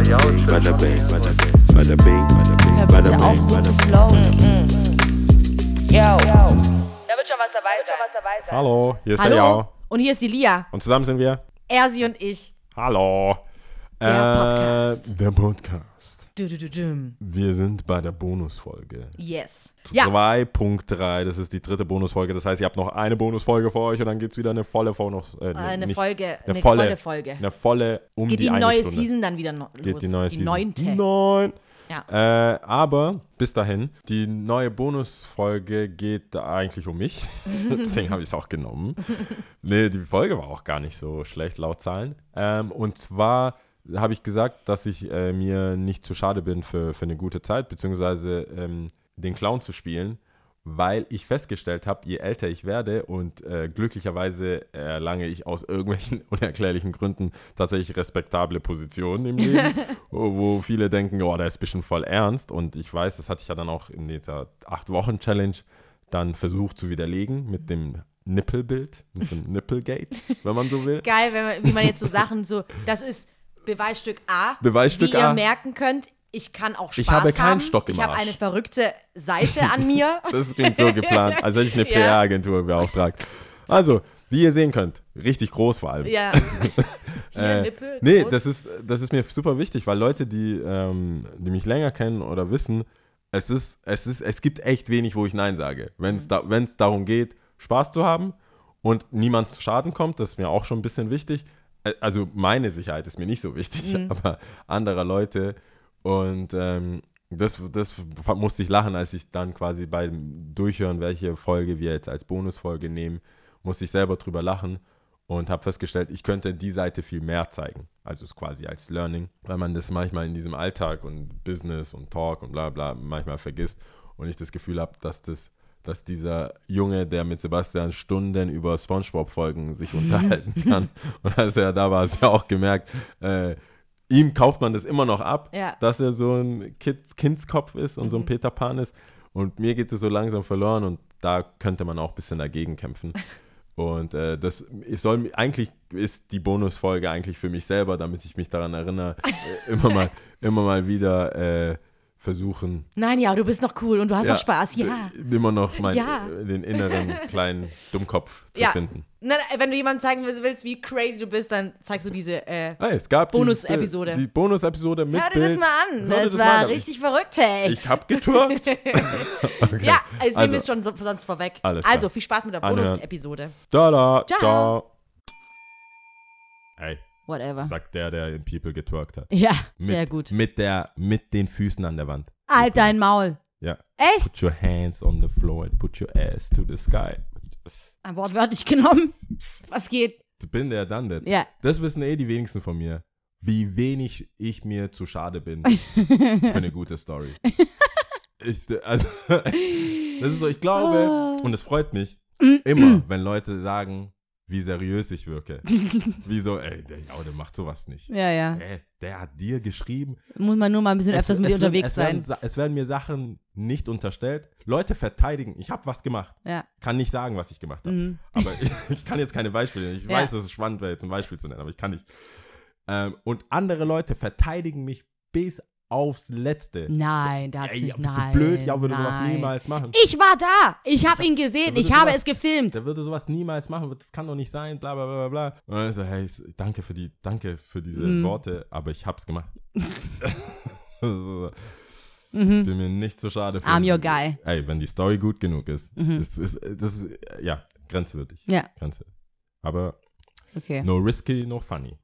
Bada bing, bada bing, bada bing, auf, so zu flowen. Yo. Da wird schon was dabei sein. Hallo, hier ist der Hallo? Jao. Und hier ist die Lia. Und zusammen sind wir. Ersi und ich. Hallo. Der Podcast. Der Podcast. Wir sind bei der Bonusfolge. Yes. Ja, 2.3, das ist die dritte Bonusfolge. Das heißt, ihr habt noch eine Bonusfolge für euch und dann geht es wieder eine volle Bonus. Äh, eine nicht- Folge, Eine, eine volle, volle Folge. Eine volle um Geht die, die neue Stunde. Season dann wieder los. Geht die neue Season. neunte. Neun. Ja. Äh, aber bis dahin, die neue Bonusfolge geht eigentlich um mich. Deswegen habe ich es auch genommen. nee, die Folge war auch gar nicht so schlecht laut Zahlen. Ähm, und zwar habe ich gesagt, dass ich äh, mir nicht zu schade bin für, für eine gute Zeit, beziehungsweise ähm, den Clown zu spielen, weil ich festgestellt habe, je älter ich werde und äh, glücklicherweise erlange ich aus irgendwelchen unerklärlichen Gründen tatsächlich respektable Positionen im Leben, wo, viele denken, oh, der ist ein bisschen voll ernst. Und ich weiß, das hatte ich ja dann auch in dieser Acht-Wochen-Challenge dann versucht zu widerlegen mit dem Nippelbild, mit dem Nippelgate, wenn man so will. Geil, wenn man, wie man jetzt so Sachen so, das ist Beweisstück A. Beweisstück wie ihr A. merken könnt, ich kann auch Spaß Ich habe keinen haben. Stock im Ich habe eine verrückte Seite an mir. Das klingt so geplant, als hätte ich eine Ja. PR-Agentur beauftragt. Also, wie ihr sehen könnt, richtig groß vor allem. ja. Hier, Äh, Nippel. nee, groß. das ist, das ist mir super wichtig, weil Leute, die, ähm, die mich länger kennen oder wissen, es ist, es ist, es gibt echt wenig, wo ich Nein sage. Wenn es da, wenn's darum geht, Spaß zu haben und niemand zu Schaden kommt, das ist mir auch schon ein bisschen wichtig. Äh, Also meine Sicherheit ist mir nicht so wichtig, aber anderer Leute. Und ähm, das, das musste ich lachen, als ich dann quasi beim Durchhören, welche Folge wir jetzt als Bonusfolge nehmen, musste ich selber drüber lachen und habe festgestellt, ich könnte die Seite viel mehr zeigen. Also es quasi als Learning, weil man das manchmal in diesem Alltag und Business und Talk und bla bla manchmal vergisst und ich das Gefühl habe, dass das dass dieser Junge, der mit Sebastian Stunden über Spongebob-Folgen sich unterhalten kann. Und als er da war, hast du ja auch gemerkt, äh, ihm kauft man das immer noch ab, Ja. dass er so ein Kids, Kindskopf ist und so ein Peter Pan ist. Und mir geht es so langsam verloren und da könnte man auch ein bisschen dagegen kämpfen. Und äh, das ich soll eigentlich ist die Bonusfolge eigentlich für mich selber, damit ich mich daran erinnere, äh, immer mal, immer mal wieder äh, versuchen, Nein, ja, du bist noch cool und du hast ja, noch Spaß. Ja. immer noch mein, Ja. äh, den inneren kleinen Dummkopf zu Ja. finden. Nein, wenn du jemandem zeigen willst, wie crazy du bist, dann zeigst du diese. Äh, Hey, Bild- Bonus-Episode. Die Bonus-Episode mit hör dir das mal an. Hör Das das war richtig verrückt, hey. Ich hab getürkt. okay. ja, also, nehmen Also, wir es schon so, sonst vorweg. Alles klar. also, viel Spaß mit der. Bonus-Episode. Da, da, Ciao. ciao. Ey, Whatever. sagt der, der in People getwerkt hat. Ja, Mit, sehr gut. Mit, der, mit den Füßen an der Wand. Halt dein Maul. Ja. Echt? Put your hands on the floor and put your ass to the sky. Ein wortwörtlich genommen. Was geht? Bin der dann denn? Ja. Das wissen eh die wenigsten von mir. Wie wenig ich mir zu schade bin für eine gute Story. Ich, also, das ist so, ich glaube, und es freut mich immer, wenn Leute sagen, wie seriös ich wirke. Wie so, ey, der Jaude macht sowas nicht. Ja, ja. Ey, der hat dir geschrieben. Muss man nur mal ein bisschen öfters mit dir werden- unterwegs es werden, sein. Sa- es werden mir Sachen nicht unterstellt. Leute verteidigen. Ich habe was gemacht. Ja. Kann nicht sagen, was ich gemacht habe. Aber ich, ich kann jetzt keine Beispiele nennen. Ich Mhm. Ja. weiß, dass es spannend wäre, jetzt ein Beispiel zu nennen, aber ich kann nicht. Ähm, und andere Leute verteidigen mich bis aufs Letzte. Nein, der hat's Ey, nicht. bist nein, du blöd? Ja, würde sowas nein. niemals machen. Ich war da. Ich habe ihn gesehen. Ich habe sowas- es gefilmt. Der würde sowas niemals machen. Das kann doch nicht sein. Bla bla bla bla. Und dann ist er, hey, danke für die, danke für diese Mhm. Worte, aber ich hab's gemacht. so, Mhm. Bin mir nicht so schade für. I'm your guy. Mhm. Ey, wenn die Story gut genug ist, das ist, das ist, ja, grenzwertig. Ja, Grenze. Aber okay. no risky, no funny.